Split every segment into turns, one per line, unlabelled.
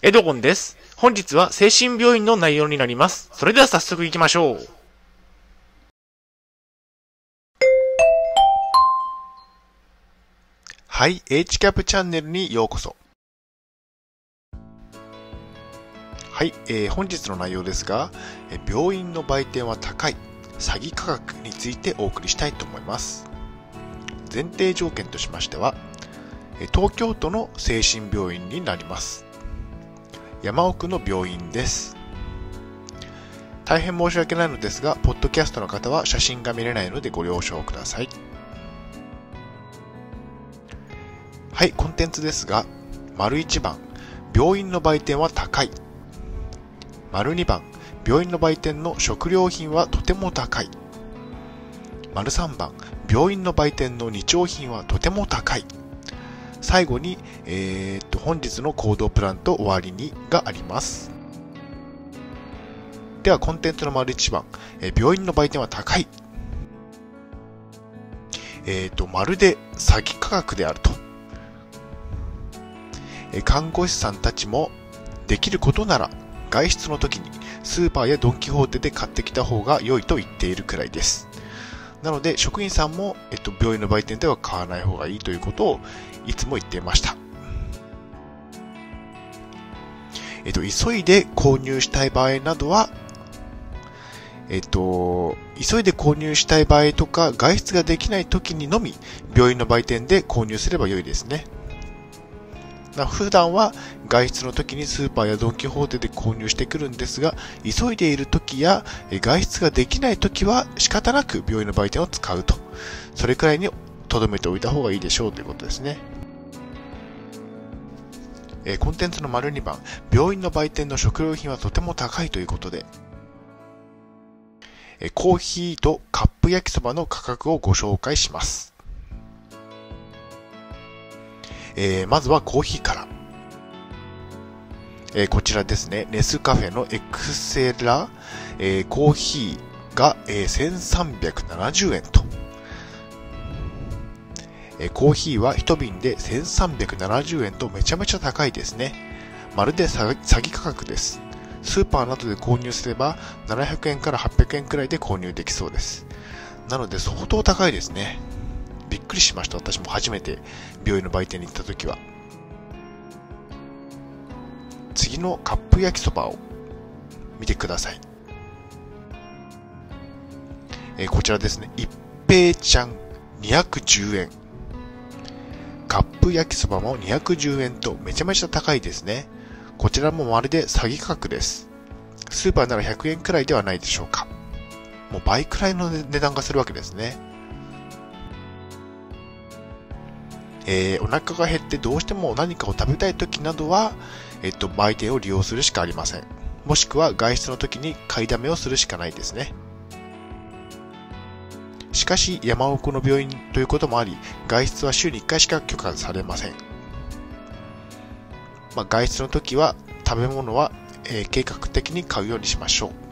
エドゴンです。本日は精神病院の内容になります。それでは早速行きましょう。
はい、HCAP チャンネルにようこそ。はい、えー本日の内容ですが、病院の売店は高い、詐欺価格についてお送りしたいと思います。前提条件としましては、東京都の精神病院になります。山奥の病院です。大変申し訳ないのですが、ポッドキャストの方は写真が見れないのでご了承ください。はい、コンテンツですが、丸1番、病院の売店は高い。丸2番、病院の売店の食料品はとても高い。丸3番、病院の売店の日用品はとても高い。最後に、えーっと、本日の行動プランと終わりにがあります。では、コンテンツの丸1番、えー病院の売店は高い。えーっと、まるで詐欺価格であると。えー看護師さんたちもできることなら外出の時にスーパーやドン・キホーテで買ってきた方が良いと言っているくらいです。なので職員さんも、えっと、病院の売店では買わない方がいいということをいつも言っていました。えっと、急いで購入したい場合などは、えっと、急いで購入したい場合とか外出ができない時にのみ病院の売店で購入すれば良いですね。普段は外出の時にスーパーやドン・キホーテで購入してくるんですが、急いでいる時や外出ができない時は仕方なく病院の売店を使うと。それくらいに留めておいた方がいいでしょうということですね。コンテンツの丸2番、病院の売店の食料品はとても高いということで、コーヒーとカップ焼きそばの価格をご紹介します。えーまずはコーヒーから。えーこちらですね、ネスカフェのエクセラ、えーコーヒーが、えー1370円と。えコーヒーは1瓶で1370円とめちゃめちゃ高いですね。まるで詐欺価格です。スーパーなどで購入すれば700円から800円くらいで購入できそうです。なので相当高いですね。びっくりしました。私も初めて病院の売店に行った時は。次のカップ焼きそばを見てください。えーこちらですね。一平ちゃん210円。カップ焼きそばも210円とめちゃめちゃ高いですね。こちらもまるで詐欺価格です。スーパーなら100円くらいではないでしょうか。もう倍くらいの値段がするわけですね。えーお腹が減ってどうしても何かを食べたい時などは、えっと、売店を利用するしかありません。もしくは外出の時に買いだめをするしかないですね。しかし、山奥の病院ということもあり、外出は週に1回しか許可されません。まあ、外出の時は食べ物は、えー計画的に買うようにしましょう。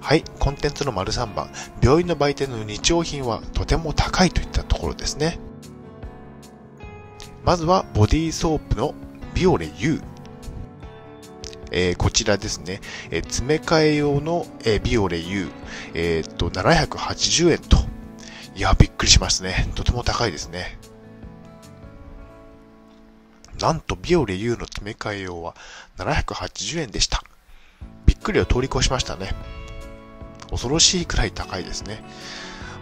はい、コンテンツの丸3番、病院の売店の日用品はとても高いといったところですね。まずはボディーソープのビオレ U。えーこちらですね、えー詰め替え用の、えービオレ U、えーっと、780円と。いや、びっくりしますね。とても高いですね。なんと、ビオレ U の詰め替え用は780円でした。びっくりを通り越しましたね。恐ろしいくらい高いですね。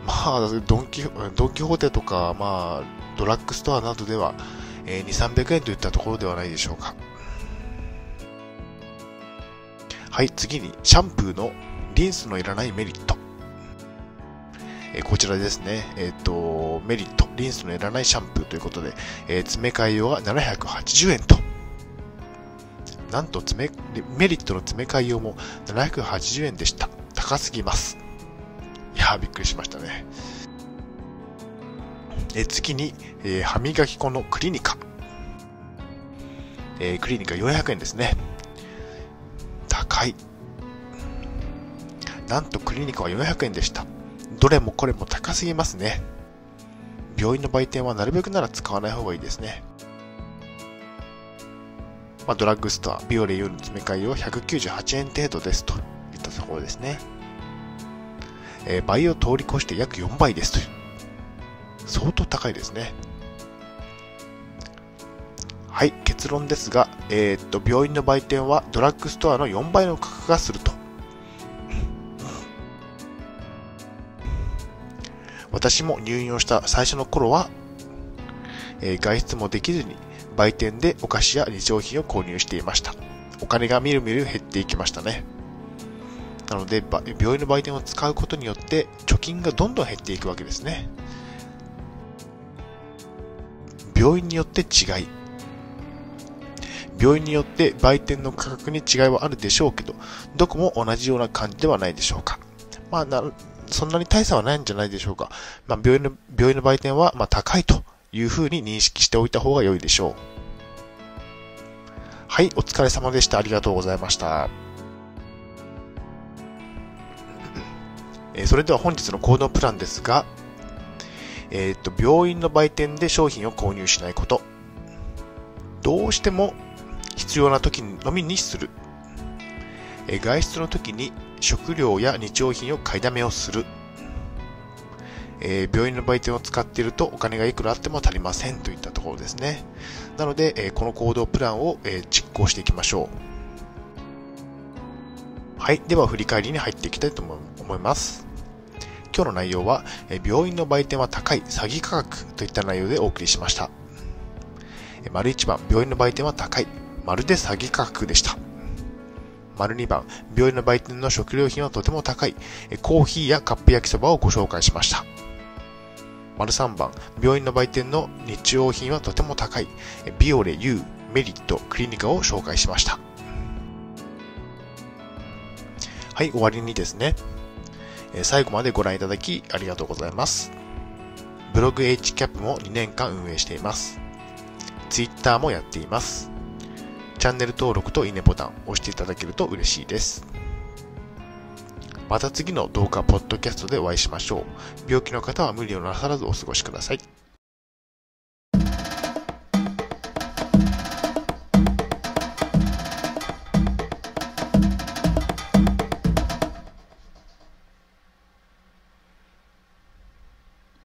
まあ、ドンキ、ドンキホーテとか、まあ、ドラッグストアなどでは、えー2、300円といったところではないでしょうか。はい、次に、シャンプーのリンスのいらないメリット。えーこちらですね。えっ、と、メリット、リンスのいらないシャンプーということで、えー詰め替え用が780円と。なんと詰め、メリットの詰め替え用も780円でした。高すぎます。いや、びっくりしましたね。え次に、えー歯磨き粉のクリニカ。えークリニカ400円ですね。高い。なんとクリニカは400円でした。どれもこれも高すぎますね。病院の売店はなるべくなら使わない方がいいですね。まあ、ドラッグストア、ビオレ4の詰め替えを198円程度ですといったところですね。え、倍を通り越して約4倍ですという。相当高いですね。はい、結論ですが、えー、っと、病院の売店はドラッグストアの4倍の価格がすると。私も入院をした最初の頃は、えー、外出もできずに売店でお菓子や日用品を購入していました。お金がみるみる減っていきましたね。なので、病院の売店を使うことによって貯金がどんどん減っていくわけですね。病院によって違い。病院によって売店の価格に違いはあるでしょうけど、どこも同じような感じではないでしょうか。まあ、なそんなに大差はないんじゃないでしょうか。まあ、病院の、病院の売店は、ま高いというふうに認識しておいた方が良いでしょう。はい、お疲れ様でした。ありがとうございました。えそれでは本日の行動プランですが、えっ、と、病院の売店で商品を購入しないこと。どうしても必要な時のみにする。え外出の時に食料や日用品を買いだめをする。え、病院の売店を使っているとお金がいくらあっても足りませんといったところですね。なので、えー、この行動プランを、え、実行していきましょう。はい。では、振り返りに入っていきたいと思います。今日の内容は、病院の売店は高い詐欺価格といった内容でお送りしました。丸1番、病院の売店は高い。まるで詐欺価格でした。丸2番、病院の売店の食料品はとても高い。コーヒーやカップ焼きそばをご紹介しました。丸3番、病院の売店の日用品はとても高い。ビオレ、ユー、メリット、クリニカを紹介しました。はい、終わりにですね、最後までご覧いただきありがとうございます。ブログ HCAP も2年間運営しています。Twitter もやっています。チャンネル登録といいねボタン押していただけると嬉しいです。また次の動画、ポッドキャストでお会いしましょう。病気の方は無理をなさらずお過ごしください。